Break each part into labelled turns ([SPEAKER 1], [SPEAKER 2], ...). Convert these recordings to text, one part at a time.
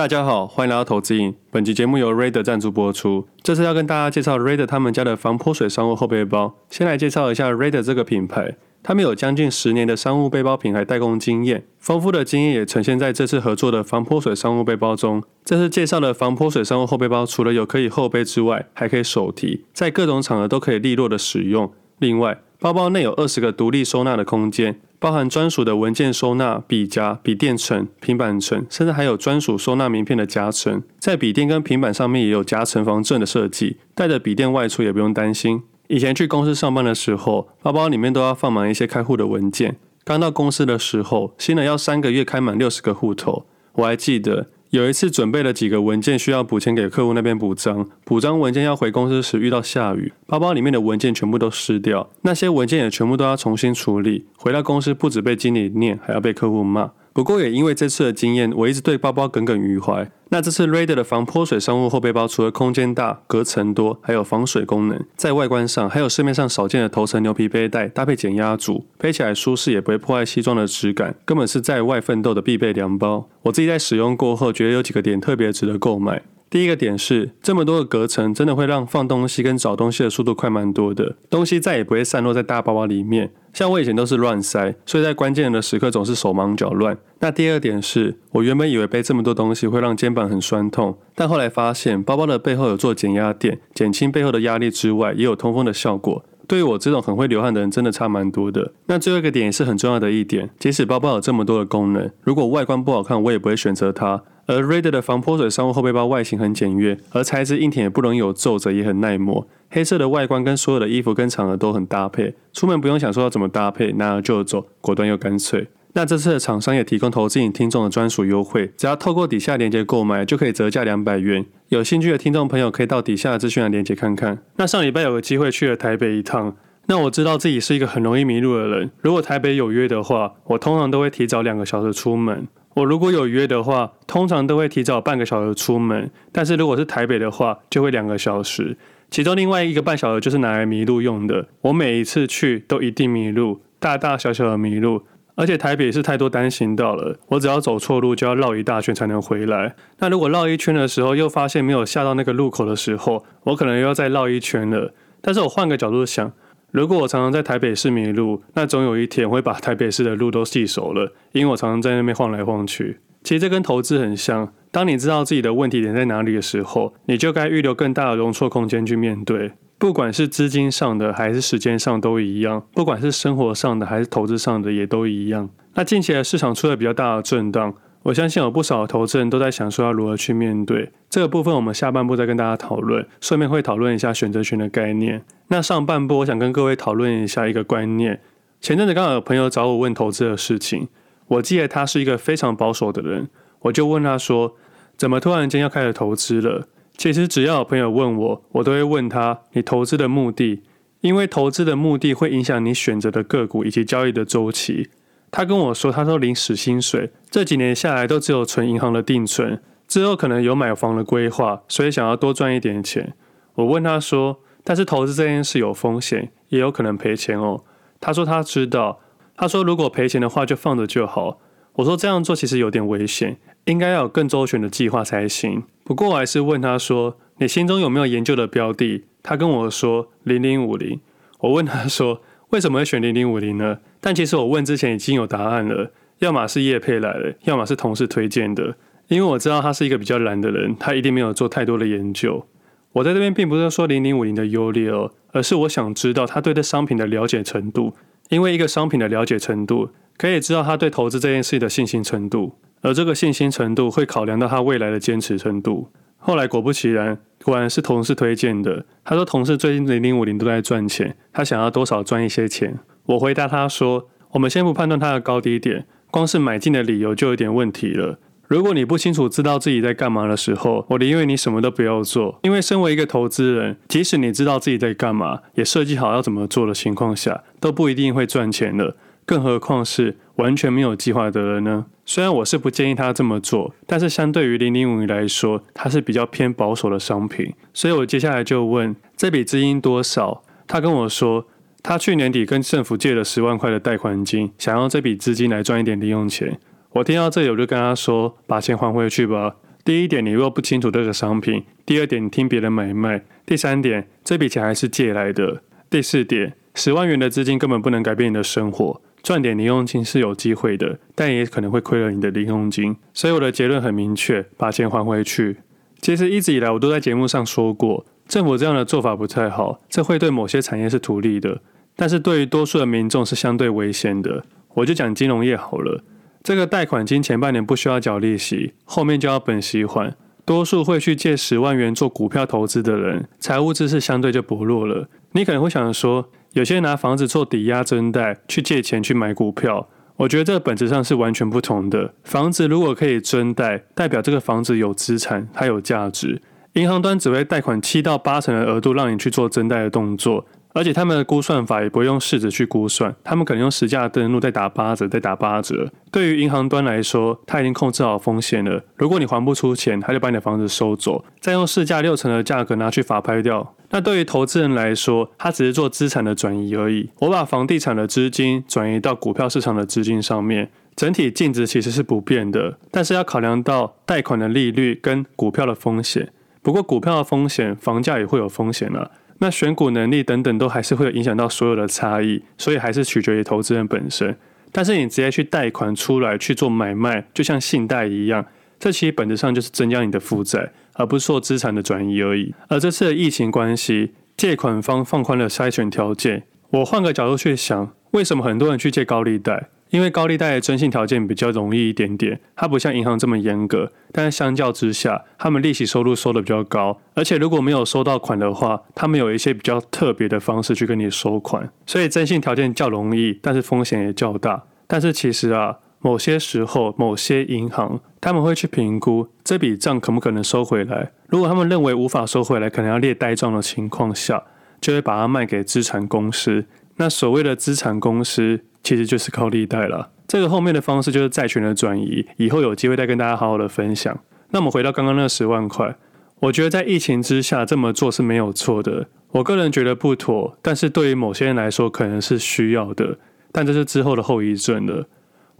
[SPEAKER 1] 大家好，欢迎来到投资瘾。本集节目由 Raider 赞助播出。这次要跟大家介绍 Raider 他们家的防泼水商务后背包。先来介绍一下 Raider 这个品牌，他们有将近十年的商务背包品牌代工经验，丰富的经验也呈现在这次合作的防泼水商务背包中。这次介绍的防泼水商务后背包，除了有可以后背之外，还可以手提，在各种场合都可以利落的使用。另外，包包内有二十个独立收纳的空间。包含专属的文件收纳、笔夹、笔电层、平板层，甚至还有专属收纳名片的夹层。在笔电跟平板上面也有夹层防震的设计，带着笔电外出也不用担心。以前去公司上班的时候，包包里面都要放满一些开户的文件。刚到公司的时候，新人要三个月开满六十个户头，我还记得。有一次准备了几个文件需要补签给客户那边补章，补章文件要回公司时遇到下雨，包包里面的文件全部都湿掉，那些文件也全部都要重新处理。回到公司不止被经理念，还要被客户骂。不过也因为这次的经验，我一直对包包耿耿于怀。那这次 Raider 的防泼水商务后背包，除了空间大、隔层多，还有防水功能，在外观上还有市面上少见的头层牛皮背带，搭配减压组，背起来舒适，也不会破坏西装的质感，根本是在外奋斗的必备良包。我自己在使用过后，觉得有几个点特别值得购买。第一个点是，这么多的隔层，真的会让放东西跟找东西的速度快蛮多的，东西再也不会散落在大包包里面。像我以前都是乱塞，所以在关键的时刻总是手忙脚乱。那第二点是，我原本以为背这么多东西会让肩膀很酸痛，但后来发现包包的背后有做减压垫，减轻背后的压力之外，也有通风的效果。对于我这种很会流汗的人，真的差蛮多的。那最后一个点也是很重要的一点，即使包包有这么多的功能，如果外观不好看，我也不会选择它。而 Raider 的防泼水商务后背包外形很简约，而材质硬挺，也不容易有皱褶，也很耐磨。黑色的外观跟所有的衣服跟场合都很搭配，出门不用想说要怎么搭配，拿了就走，果断又干脆。那这次的厂商也提供投资瘾听众的专属优惠，只要透过底下链接购买，就可以折价两百元。有兴趣的听众朋友可以到底下的资讯栏链接看看。那上礼拜有个机会去了台北一趟，那我知道自己是一个很容易迷路的人。如果台北有约的话，我通常都会提早两个小时出门。我如果有约的话，通常都会提早半个小时出门，但是如果是台北的话，就会两个小时，其中另外一个半小时就是拿来迷路用的。我每一次去都一定迷路，大大小小的迷路，而且台北是太多单行道了，我只要走错路就要绕一大圈才能回来。那如果绕一圈的时候又发现没有下到那个路口的时候，我可能又要再绕一圈了。但是我换个角度想。如果我常常在台北市迷路，那总有一天我会把台北市的路都记熟了，因为我常常在那边晃来晃去。其实这跟投资很像，当你知道自己的问题点在哪里的时候，你就该预留更大的容错空间去面对，不管是资金上的还是时间上都一样，不管是生活上的还是投资上的也都一样。那近期的市场出了比较大的震荡。我相信有不少的投资人都在想说要如何去面对这个部分，我们下半部再跟大家讨论，顺便会讨论一下选择权的概念。那上半部我想跟各位讨论一下一个观念。前阵子刚好有朋友找我问投资的事情，我记得他是一个非常保守的人，我就问他说，怎么突然间要开始投资了？其实只要有朋友问我，我都会问他，你投资的目的，因为投资的目的会影响你选择的个股以及交易的周期。他跟我说，他说领死薪水，这几年下来都只有存银行的定存，之后可能有买房的规划，所以想要多赚一点钱。我问他说，但是投资这件事有风险，也有可能赔钱哦。他说他知道，他说如果赔钱的话就放着就好。我说这样做其实有点危险，应该要有更周全的计划才行。不过我还是问他说，你心中有没有研究的标的？他跟我说零零五零。我问他说，为什么会选零零五零呢？但其实我问之前已经有答案了，要么是叶佩来了，要么是同事推荐的。因为我知道他是一个比较懒的人，他一定没有做太多的研究。我在这边并不是说零零五零的优劣哦，而是我想知道他对这商品的了解程度。因为一个商品的了解程度，可以知道他对投资这件事的信心程度，而这个信心程度会考量到他未来的坚持程度。后来果不其然，果然是同事推荐的。他说同事最近零零五零都在赚钱，他想要多少赚一些钱。我回答他说：“我们先不判断它的高低点，光是买进的理由就有点问题了。如果你不清楚知道自己在干嘛的时候，我宁愿你什么都不要做。因为身为一个投资人，即使你知道自己在干嘛，也设计好要怎么做的情况下，都不一定会赚钱的。更何况是完全没有计划的人呢？虽然我是不建议他这么做，但是相对于零零五零来说，它是比较偏保守的商品。所以我接下来就问这笔资金多少？他跟我说。”他去年底跟政府借了十万块的贷款金，想要这笔资金来赚一点零用钱。我听到这里，我就跟他说：“把钱还回去吧。”第一点，你若不清楚这个商品；第二点，你听别人买卖；第三点，这笔钱还是借来的；第四点，十万元的资金根本不能改变你的生活，赚点零用金是有机会的，但也可能会亏了你的零用金。所以我的结论很明确，把钱还回去。其实一直以来我都在节目上说过，政府这样的做法不太好，这会对某些产业是图利的，但是对于多数的民众是相对危险的。我就讲金融业好了。这个贷款金前半年不需要缴利息，后面就要本息还。多数会去借十万元做股票投资的人，财务知识相对就薄弱了。你可能会想说，有些人拿房子做抵押增贷去借钱去买股票，我觉得这本质上是完全不同的。房子如果可以增贷，代表这个房子有资产，它有价值。银行端只会贷款七到八成的额度让你去做增贷的动作。而且他们的估算法也不会用市值去估算，他们可能用实价登录再打八折，再打八折。对于银行端来说，他已经控制好风险了。如果你还不出钱，他就把你的房子收走，再用市价六成的价格拿去法拍掉。那对于投资人来说，他只是做资产的转移而已。我把房地产的资金转移到股票市场的资金上面，整体净值其实是不变的，但是要考量到贷款的利率跟股票的风险。不过股票的风险，房价也会有风险了。那选股能力等等都还是会有影响到所有的差异，所以还是取决于投资人本身。但是你直接去贷款出来去做买卖，就像信贷一样，这其实本质上就是增加你的负债，而不是说资产的转移而已。而这次的疫情关系，借款方放宽了筛选条件。我换个角度去想，为什么很多人去借高利贷？因为高利贷的征信条件比较容易一点点，它不像银行这么严格，但是相较之下，他们利息收入收的比较高，而且如果没有收到款的话，他们有一些比较特别的方式去跟你收款，所以征信条件较容易，但是风险也较大。但是其实啊，某些时候某些银行他们会去评估这笔账可不可能收回来，如果他们认为无法收回来，可能要列呆账的情况下，就会把它卖给资产公司。那所谓的资产公司。其实就是高利贷了，这个后面的方式就是债权的转移，以后有机会再跟大家好好的分享。那我们回到刚刚那十万块，我觉得在疫情之下这么做是没有错的，我个人觉得不妥，但是对于某些人来说可能是需要的，但这是之后的后遗症了。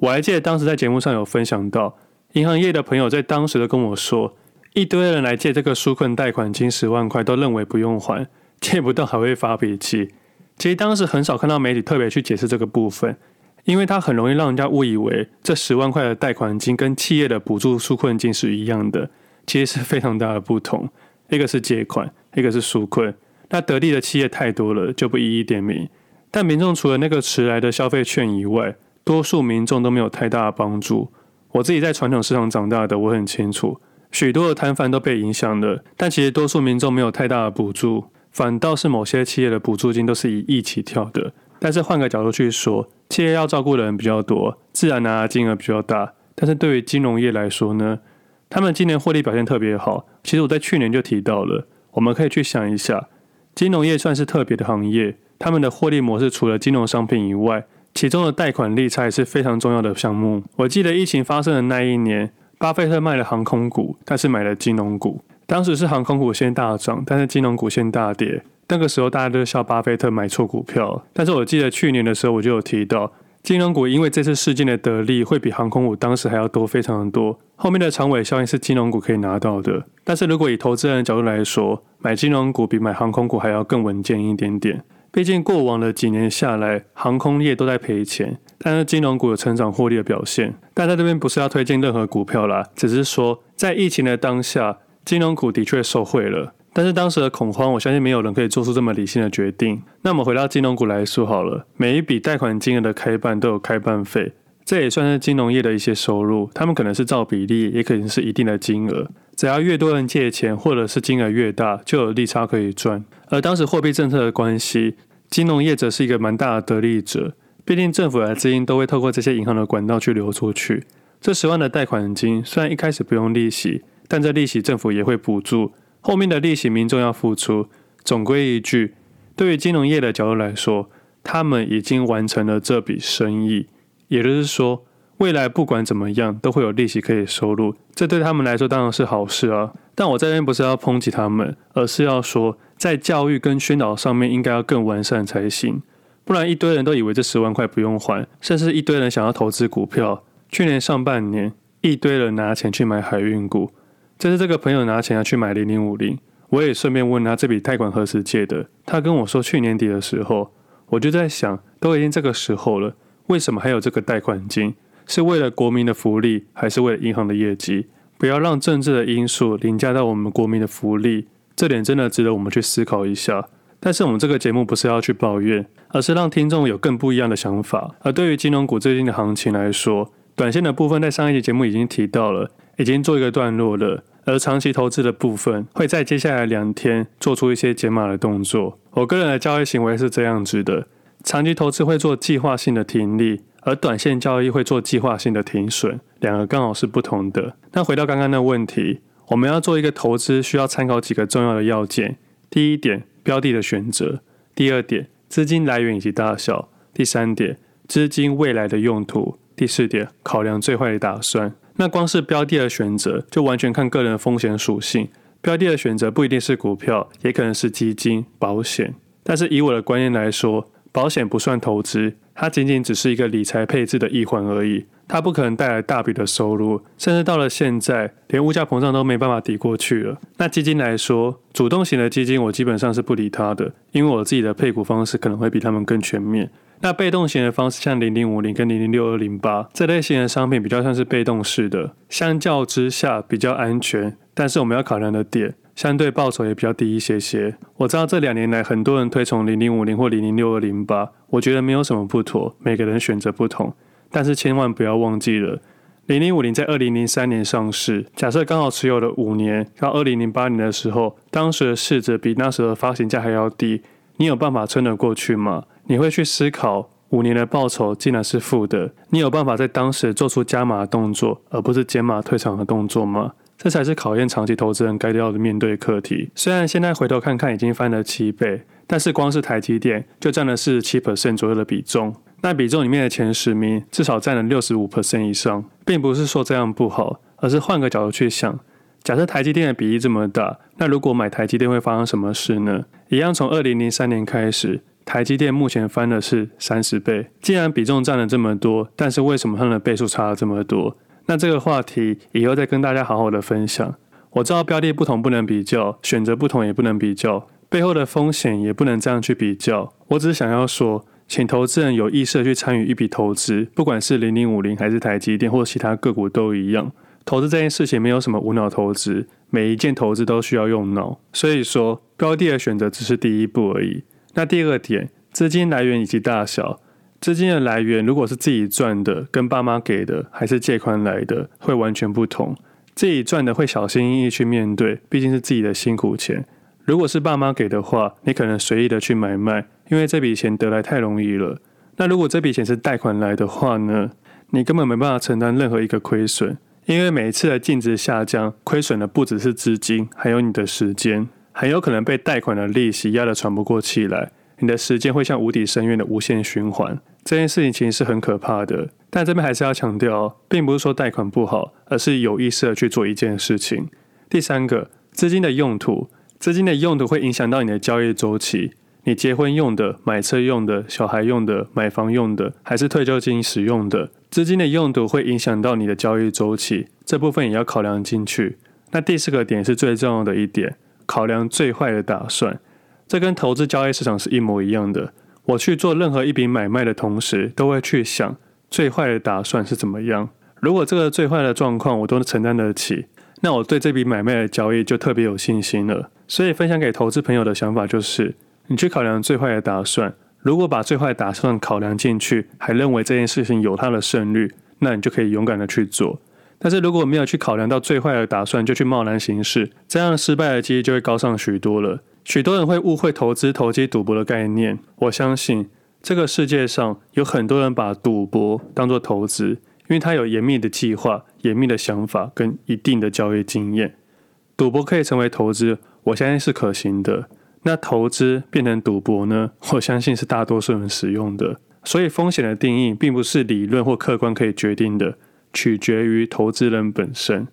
[SPEAKER 1] 我还记得当时在节目上有分享到，银行业的朋友在当时都跟我说，一堆人来借这个纾困贷款金十万块，都认为不用还，借不到还会发脾气。其实当时很少看到媒体特别去解释这个部分，因为它很容易让人家误以为这十万块的贷款金跟企业的补助纾困金是一样的，其实是非常大的不同。一个是借款，一个是纾困。那得利的企业太多了，就不一一点名。但民众除了那个迟来的消费券以外，多数民众都没有太大的帮助。我自己在传统市场长大的，我很清楚，许多的摊贩都被影响了，但其实多数民众没有太大的补助。反倒是某些企业的补助金都是以亿起跳的，但是换个角度去说，企业要照顾的人比较多，自然拿的金额比较大。但是对于金融业来说呢，他们今年获利表现特别好。其实我在去年就提到了，我们可以去想一下，金融业算是特别的行业，他们的获利模式除了金融商品以外，其中的贷款利差也是非常重要的项目。我记得疫情发生的那一年，巴菲特卖了航空股，但是买了金融股。当时是航空股先大涨，但是金融股先大跌。那个时候大家都笑巴菲特买错股票。但是我记得去年的时候我就有提到，金融股因为这次事件的得利会比航空股当时还要多非常的多。后面的长尾效应是金融股可以拿到的。但是如果以投资人的角度来说，买金融股比买航空股还要更稳健一点点。毕竟过往的几年下来，航空业都在赔钱，但是金融股有成长获利的表现。但在这边不是要推荐任何股票啦，只是说在疫情的当下。金融股的确受惠了，但是当时的恐慌，我相信没有人可以做出这么理性的决定。那我们回到金融股来说好了，每一笔贷款金额的开办都有开办费，这也算是金融业的一些收入。他们可能是照比例，也可能是一定的金额。只要越多人借钱，或者是金额越大，就有利差可以赚。而当时货币政策的关系，金融业则是一个蛮大的得利者。毕竟政府的资金都会透过这些银行的管道去流出去。这十万的贷款金虽然一开始不用利息。但这利息政府也会补助，后面的利息民众要付出。总归一句，对于金融业的角度来说，他们已经完成了这笔生意，也就是说，未来不管怎么样都会有利息可以收入，这对他们来说当然是好事啊。但我这边不是要抨击他们，而是要说，在教育跟宣导上面应该要更完善才行，不然一堆人都以为这十万块不用还，甚至一堆人想要投资股票。去年上半年，一堆人拿钱去买海运股。这次这个朋友拿钱要去买零零五零，我也顺便问他这笔贷款何时借的。他跟我说去年底的时候，我就在想，都已经这个时候了，为什么还有这个贷款金？是为了国民的福利，还是为了银行的业绩？不要让政治的因素凌驾到我们国民的福利，这点真的值得我们去思考一下。但是我们这个节目不是要去抱怨，而是让听众有更不一样的想法。而对于金融股最近的行情来说，短线的部分在上一集节目已经提到了，已经做一个段落了。而长期投资的部分会在接下来两天做出一些解码的动作。我个人的交易行为是这样子的：长期投资会做计划性的停利，而短线交易会做计划性的停损，两个刚好是不同的。那回到刚刚的问题，我们要做一个投资，需要参考几个重要的要件。第一点。标的的选择，第二点，资金来源以及大小，第三点，资金未来的用途，第四点，考量最坏的打算。那光是标的的选择，就完全看个人的风险属性。标的的选择不一定是股票，也可能是基金、保险。但是以我的观念来说，保险不算投资，它仅仅只是一个理财配置的一环而已。它不可能带来大笔的收入，甚至到了现在，连物价膨胀都没办法抵过去了。那基金来说，主动型的基金我基本上是不理它的，因为我自己的配股方式可能会比他们更全面。那被动型的方式，像零零五零跟零零六二零八这类型的商品，比较像是被动式的，相较之下比较安全。但是我们要考量的点，相对报酬也比较低一些些。我知道这两年来很多人推崇零零五零或零零六二零八，我觉得没有什么不妥，每个人选择不同。但是千万不要忘记了，零零五零在二零零三年上市。假设刚好持有了五年，到二零零八年的时候，当时的市值比那时候的发行价还要低，你有办法撑得过去吗？你会去思考五年的报酬竟然是负的，你有办法在当时做出加码的动作，而不是减码退场的动作吗？这才是考验长期投资人该要的面对课题。虽然现在回头看看已经翻了七倍，但是光是台积电就占了四十七 percent 左右的比重。那比重里面的前十名至少占了六十五 percent 以上，并不是说这样不好，而是换个角度去想，假设台积电的比例这么大，那如果买台积电会发生什么事呢？一样从二零零三年开始，台积电目前翻的是三十倍。既然比重占了这么多，但是为什么它的倍数差了这么多？那这个话题以后再跟大家好好的分享。我知道标的不同不能比较，选择不同也不能比较，背后的风险也不能这样去比较。我只是想要说。请投资人有意识的去参与一笔投资，不管是零零五零还是台积电或其他个股都一样。投资这件事情没有什么无脑投资，每一件投资都需要用脑。所以说，标的的选择只是第一步而已。那第二点，资金来源以及大小。资金的来源如果是自己赚的，跟爸妈给的，还是借款来的，会完全不同。自己赚的会小心翼翼去面对，毕竟是自己的辛苦钱。如果是爸妈给的话，你可能随意的去买卖。因为这笔钱得来太容易了。那如果这笔钱是贷款来的话呢？你根本没办法承担任何一个亏损，因为每一次的净值下降，亏损的不只是资金，还有你的时间，很有可能被贷款的利息压得喘不过气来。你的时间会像无底深渊的无限循环。这件事情其实是很可怕的。但这边还是要强调，并不是说贷款不好，而是有意识的去做一件事情。第三个，资金的用途，资金的用途会影响到你的交易周期。你结婚用的、买车用的、小孩用的、买房用的，还是退休金使用的？资金的用途会影响到你的交易周期，这部分也要考量进去。那第四个点是最重要的一点，考量最坏的打算。这跟投资交易市场是一模一样的。我去做任何一笔买卖的同时，都会去想最坏的打算是怎么样。如果这个最坏的状况我都承担得起，那我对这笔买卖的交易就特别有信心了。所以分享给投资朋友的想法就是。你去考量最坏的打算，如果把最坏的打算考量进去，还认为这件事情有它的胜率，那你就可以勇敢的去做。但是如果没有去考量到最坏的打算，就去贸然行事，这样失败的几率就会高上许多了。许多人会误会投资、投机、赌博的概念。我相信这个世界上有很多人把赌博当作投资，因为他有严密的计划、严密的想法跟一定的交易经验。赌博可以成为投资，我相信是可行的。那投资变成赌博呢？我相信是大多数人使用的。所以风险的定义并不是理论或客观可以决定的，取决于投资人本身。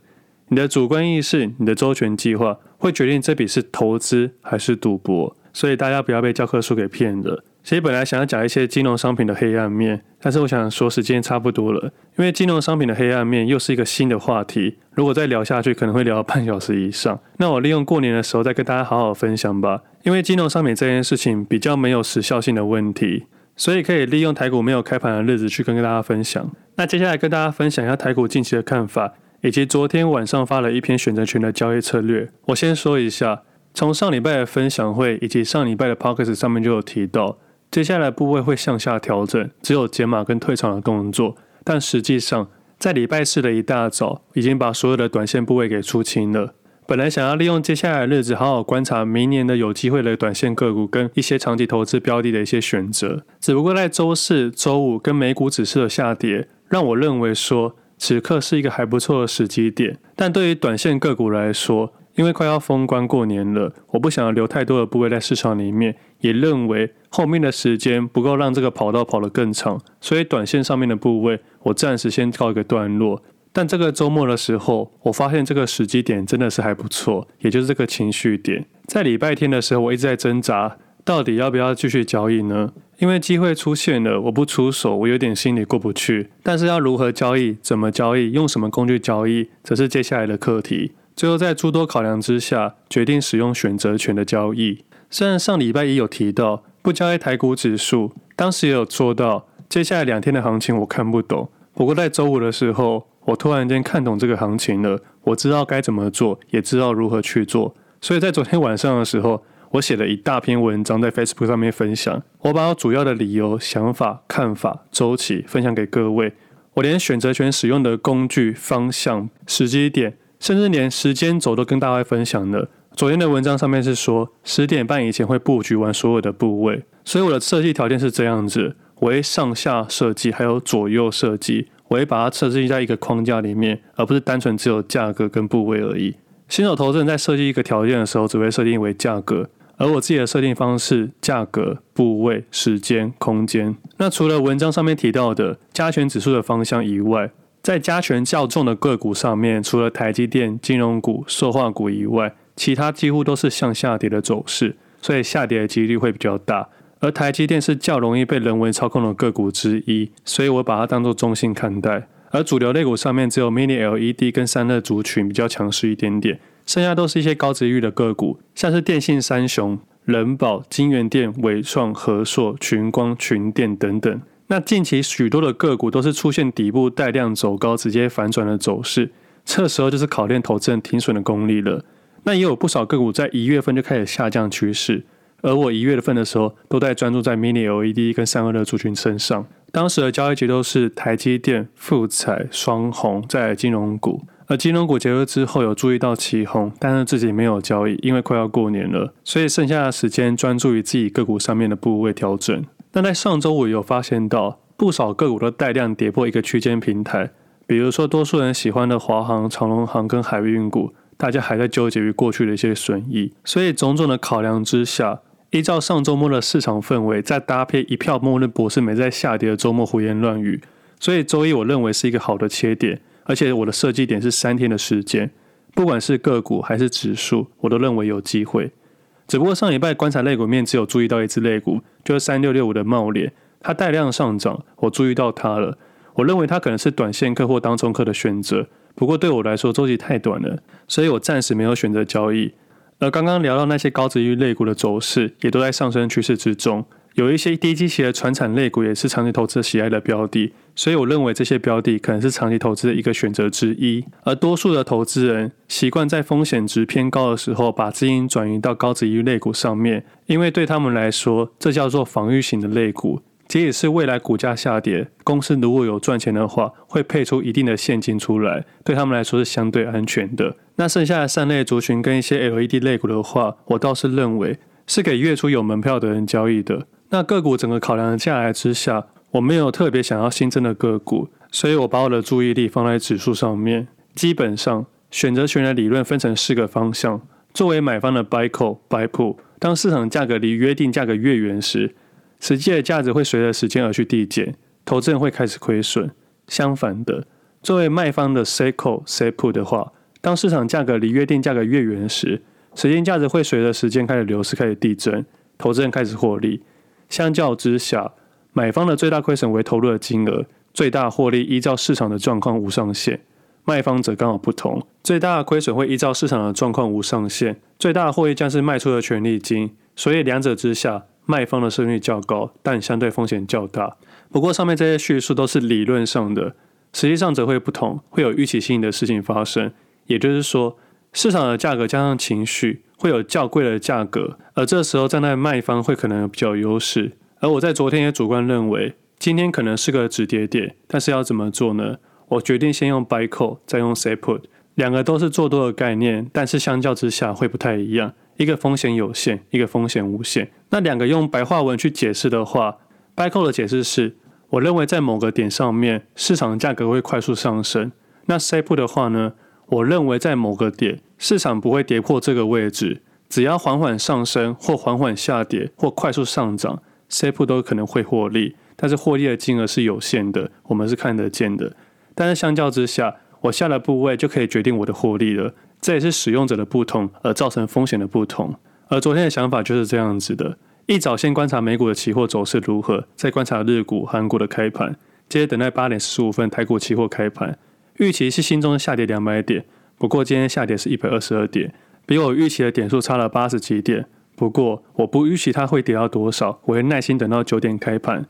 [SPEAKER 1] 你的主观意识、你的周全计划会决定这笔是投资还是赌博。所以大家不要被教科书给骗了。其实本来想要讲一些金融商品的黑暗面，但是我想说时间差不多了，因为金融商品的黑暗面又是一个新的话题，如果再聊下去可能会聊半小时以上。那我利用过年的时候再跟大家好好分享吧，因为金融商品这件事情比较没有时效性的问题，所以可以利用台股没有开盘的日子去跟大家分享。那接下来跟大家分享一下台股近期的看法，以及昨天晚上发了一篇选择权的交易策略。我先说一下，从上礼拜的分享会以及上礼拜的 Podcast 上面就有提到。接下来部位会向下调整，只有减码跟退场的动作。但实际上，在礼拜四的一大早，已经把所有的短线部位给出清了。本来想要利用接下来的日子，好好观察明年的有机会的短线个股跟一些长期投资标的的一些选择。只不过在周四、周五跟美股指数的下跌，让我认为说，此刻是一个还不错的时机点。但对于短线个股来说，因为快要封关过年了，我不想要留太多的部位在市场里面，也认为后面的时间不够让这个跑道跑得更长，所以短线上面的部位我暂时先告一个段落。但这个周末的时候，我发现这个时机点真的是还不错，也就是这个情绪点。在礼拜天的时候，我一直在挣扎，到底要不要继续交易呢？因为机会出现了，我不出手，我有点心里过不去。但是要如何交易、怎么交易、用什么工具交易，则是接下来的课题。最后，在诸多考量之下，决定使用选择权的交易。虽然上礼拜也有提到不交易台股指数，当时也有说到接下来两天的行情我看不懂。不过在周五的时候，我突然间看懂这个行情了，我知道该怎么做，也知道如何去做。所以在昨天晚上的时候，我写了一大篇文章在 Facebook 上面分享。我把我主要的理由、想法、看法、周期分享给各位。我连选择权使用的工具、方向、时机点。甚至连时间轴都跟大家分享了。昨天的文章上面是说十点半以前会布局完所有的部位，所以我的设计条件是这样子：我会上下设计，还有左右设计，我会把它设计在一个框架里面，而不是单纯只有价格跟部位而已。新手投资人在设计一个条件的时候，只会设定为价格，而我自己的设定方式：价格、部位、时间、空间。那除了文章上面提到的加权指数的方向以外，在加权较重的个股上面，除了台积电、金融股、塑化股以外，其他几乎都是向下跌的走势，所以下跌的几率会比较大。而台积电是较容易被人为操控的个股之一，所以我把它当做中性看待。而主流类股上面只有 Mini LED 跟散热族群比较强势一点点，剩下都是一些高值域的个股，像是电信三雄、人保、金元电、伟创、和硕、群光、群电等等。那近期许多的个股都是出现底部带量走高，直接反转的走势，这时候就是考验投资人停损的功力了。那也有不少个股在一月份就开始下降趋势，而我一月份的时候都在专注在 Mini LED 跟散热的族群身上。当时的交易节奏是台积电、富彩、双鸿在金融股，而金融股结束之后有注意到奇鋐，但是自己没有交易，因为快要过年了，所以剩下的时间专注于自己个股上面的部位调整。那在上周五有发现到不少个股都带量跌破一个区间平台，比如说多数人喜欢的华航、长隆航跟海运股，大家还在纠结于过去的一些损益，所以种种的考量之下，依照上周末的市场氛围，再搭配一票末日博士没在下跌的周末胡言乱语，所以周一我认为是一个好的切点，而且我的设计点是三天的时间，不管是个股还是指数，我都认为有机会。只不过上礼拜观察类股面，只有注意到一只类股，就是三六六五的贸联，它带量上涨，我注意到它了。我认为它可能是短线客或当中客的选择，不过对我来说周期太短了，所以我暂时没有选择交易。而刚刚聊到那些高殖利率类股的走势，也都在上升趋势之中。有一些低基期的传产类股也是长期投资喜爱的标的，所以我认为这些标的可能是长期投资的一个选择之一。而多数的投资人习惯在风险值偏高的时候，把资金转移到高殖利率类股上面，因为对他们来说，这叫做防御型的类股。即使是未来股价下跌，公司如果有赚钱的话，会配出一定的现金出来，对他们来说是相对安全的。那剩下的三类族群跟一些 LED 类股的话，我倒是认为是给月初有门票的人交易的。那个股整个考量下来之下，我没有特别想要新增的个股，所以我把我的注意力放在指数上面。基本上，选择权的理论分成四个方向。作为买方的 buy call buy put，当市场价格离约定价格越远时，实际的价值会随着时间而去递减，投资人会开始亏损。相反的，作为卖方的 sell call sell put 的话，当市场价格离约定价格越远时，时间价值会随着时间开始流失开始递增，投资人开始获利。相较之下，买方的最大亏损为投入的金额，最大获利依照市场的状况无上限。卖方则刚好不同，最大的亏损会依照市场的状况无上限，最大的获利将是卖出的权利金。所以两者之下，卖方的胜率较高，但相对风险较大。不过上面这些叙述都是理论上的，实际上则会不同，会有预期性的事情发生。也就是说，市场的价格加上情绪，会有较贵的价格，而这时候站在卖方会可能比较优势。而我在昨天也主观认为，今天可能是个止跌点，但是要怎么做呢？我决定先用 buy call，再用 sell put，两个都是做多的概念，但是相较之下会不太一样。一个风险有限，一个风险无限。那两个用白话文去解释的话，buy call 的解释是，我认为在某个点上面，市场价格会快速上升。那 sell put 的话呢，我认为在某个点，市场不会跌破这个位置，只要缓缓上升或缓缓下跌或快速上涨，sell put 都可能会获利。但是获利的金额是有限的，我们是看得见的。但是相较之下，我下的部位就可以决定我的获利了。这也是使用者的不同而造成风险的不同。而昨天的想法就是这样子的：一早先观察美股的期货走势如何，再观察日股、韩国的开盘，接着等待八点十五分台股期货开盘。预期是心中的下跌两百点，不过今天下跌是一百二十二点，比我预期的点数差了八十几点。不过我不预期它会跌到多少，我会耐心等到九点开盘。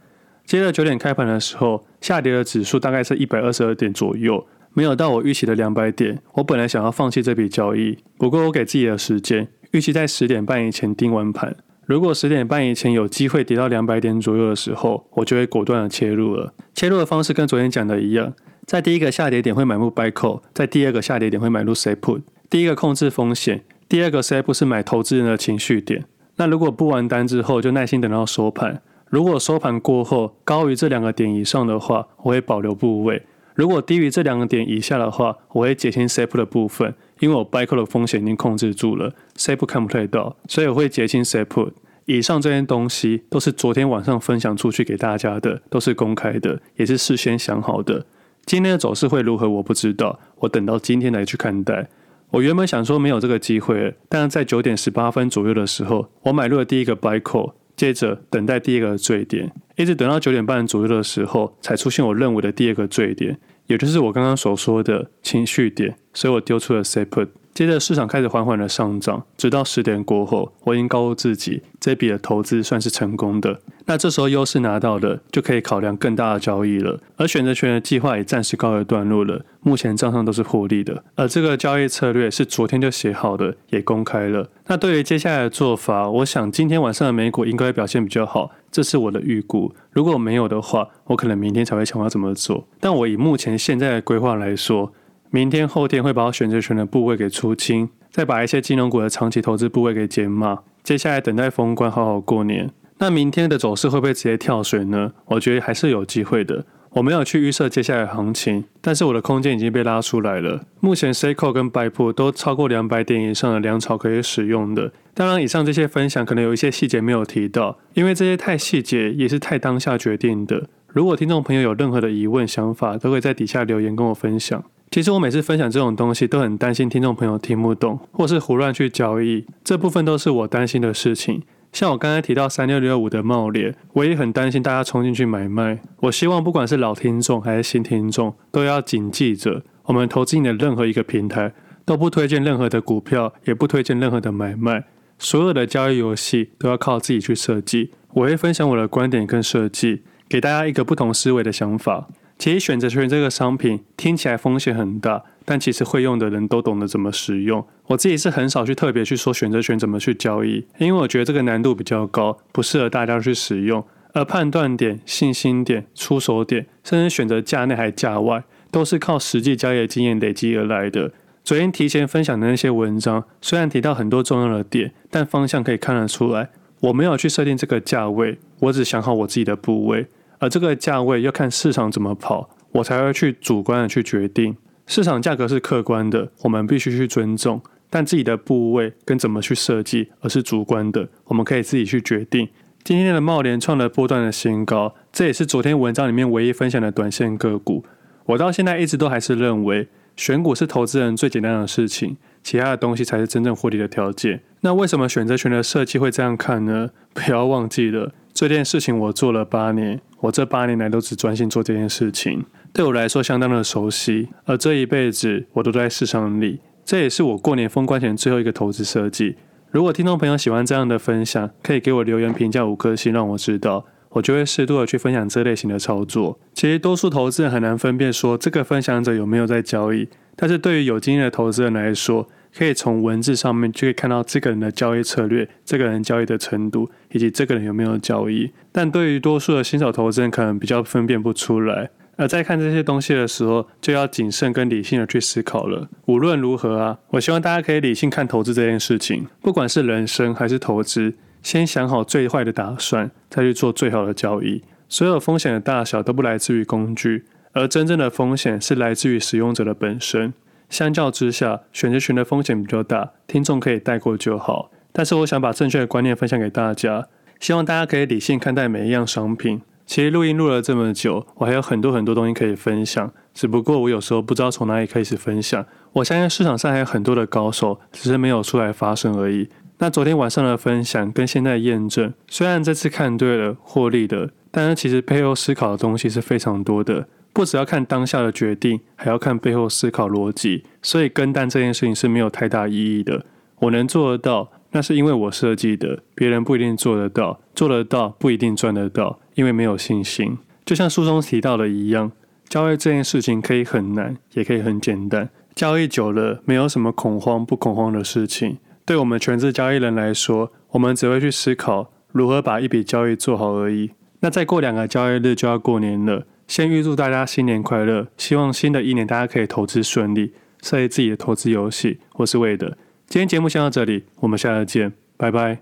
[SPEAKER 1] 接着九点开盘的时候，下跌的指数大概是一百二十二点左右。没有到我预期的两百点，我本来想要放弃这笔交易，不过我给自己的时间，预期在十点半以前盯完盘。如果十点半以前有机会跌到两百点左右的时候，我就会果断的切入了。切入的方式跟昨天讲的一样，在第一个下跌点会买入 buy call，在第二个下跌点会买入 s a y put。第一个控制风险，第二个 sell put 是买投资人的情绪点。那如果布完单之后，就耐心等到收盘。如果收盘过后高于这两个点以上的话，我会保留部位。如果低于这两个点以下的话，我会减轻 sell put 的部分，因为我 buy call 的风险已经控制住了 step 看不太到，所以我会减轻 sell put。以上这些东西都是昨天晚上分享出去给大家的，都是公开的，也是事先想好的。今天的走势会如何，我不知道，我等到今天来去看待。我原本想说没有这个机会，但是在九点十八分左右的时候，我买入了第一个 buy call。接着等待第二个坠点，一直等到九点半左右的时候，才出现我认为的第二个坠点，也就是我刚刚所说的情绪点，所以我丢出了 sell put。接着市场开始缓缓的上涨，直到十点过后，我已经告诉自己这笔的投资算是成功的。那这时候优势拿到了，就可以考量更大的交易了。而选择权的计划也暂时告一段落了，目前账上都是获利的。而这个交易策略是昨天就写好的，也公开了。那对于接下来的做法，我想今天晚上的美股应该表现比较好，这是我的预估。如果没有的话，我可能明天才会想要怎么做。但我以目前现在的规划来说，明天后天会把我选择权的部位给出清，再把一些金融股的长期投资部位给减码。接下来等待封关，好好过年。那明天的走势会不会直接跳水呢？我觉得还是有机会的。我没有去预测接下来的行情，但是我的空间已经被拉出来了。目前 sell call 跟 buy put 都超过两百点以上的粮草可以使用的。当然，以上这些分享可能有一些细节没有提到，因为这些太细节也是太当下决定的。如果听众朋友有任何的疑问、想法，都可以在底下留言跟我分享。其实我每次分享这种东西，都很担心听众朋友听不懂，或是胡乱去交易，这部分都是我担心的事情。像我刚才提到三六六五的贸联，我也很担心大家冲进去买卖。我希望不管是老听众还是新听众，都要谨记着，我们投资你的任何一个平台，都不推荐任何的股票，也不推荐任何的买卖。所有的交易游戏都要靠自己去设计。我会分享我的观点跟设计，给大家一个不同思维的想法。其实选择权这个商品听起来风险很大，但其实会用的人都懂得怎么使用。我自己是很少去特别去说选择权怎么去交易，因为我觉得这个难度比较高，不适合大家去使用。而判断点、信心点、出手点，甚至选择价内还价外，都是靠实际交易的经验累积而来的。昨天提前分享的那些文章，虽然提到很多重要的点，但方向可以看得出来。我没有去设定这个价位，我只想好我自己的部位。而这个价位要看市场怎么跑，我才会去主观的去决定。市场价格是客观的，我们必须去尊重。但自己的部位跟怎么去设计，而是主观的，我们可以自己去决定。今天的贸联创了波段的新高，这也是昨天文章里面唯一分享的短线个股。我到现在一直都还是认为，选股是投资人最简单的事情，其他的东西才是真正获利的条件。那为什么选择权的设计会这样看呢？不要忘记了。这件事情我做了八年，我这八年来都只专心做这件事情，对我来说相当的熟悉。而这一辈子我都在市场里，这也是我过年封关前最后一个投资设计。如果听众朋友喜欢这样的分享，可以给我留言评价五颗星，让我知道，我就会适度的去分享这类型的操作。其实多数投资人很难分辨说这个分享者有没有在交易，但是对于有经验的投资人来说，可以从文字上面就可以看到这个人的交易策略、这个人交易的程度，以及这个人有没有交易。但对于多数的新手投资人，可能比较分辨不出来。而在看这些东西的时候，就要谨慎跟理性的去思考了。无论如何啊，我希望大家可以理性看投资这件事情，不管是人生还是投资，先想好最坏的打算，再去做最好的交易。所有风险的大小都不来自于工具，而真正的风险是来自于使用者的本身。相较之下，选择权的风险比较大，听众可以带过就好。但是我想把正确的观念分享给大家，希望大家可以理性看待每一样商品。其实录音录了这么久，我还有很多很多东西可以分享，只不过我有时候不知道从哪里开始分享。我相信市场上还有很多的高手，只是没有出来发声而已。那昨天晚上的分享跟现在验证，虽然这次看对了获利的，但是其实背后思考的东西是非常多的，不只要看当下的决定，还要看背后思考逻辑。所以跟单这件事情是没有太大意义的。我能做得到，那是因为我设计的，别人不一定做得到，做得到不一定赚得到。因为没有信心，就像书中提到的一样，交易这件事情可以很难，也可以很简单。交易久了，没有什么恐慌不恐慌的事情。对我们全职交易人来说，我们只会去思考如何把一笔交易做好而已。那再过两个交易日就要过年了，先预祝大家新年快乐！希望新的一年大家可以投资顺利，设立自己的投资游戏。我是魏德，今天节目先到这里，我们下次见，拜拜。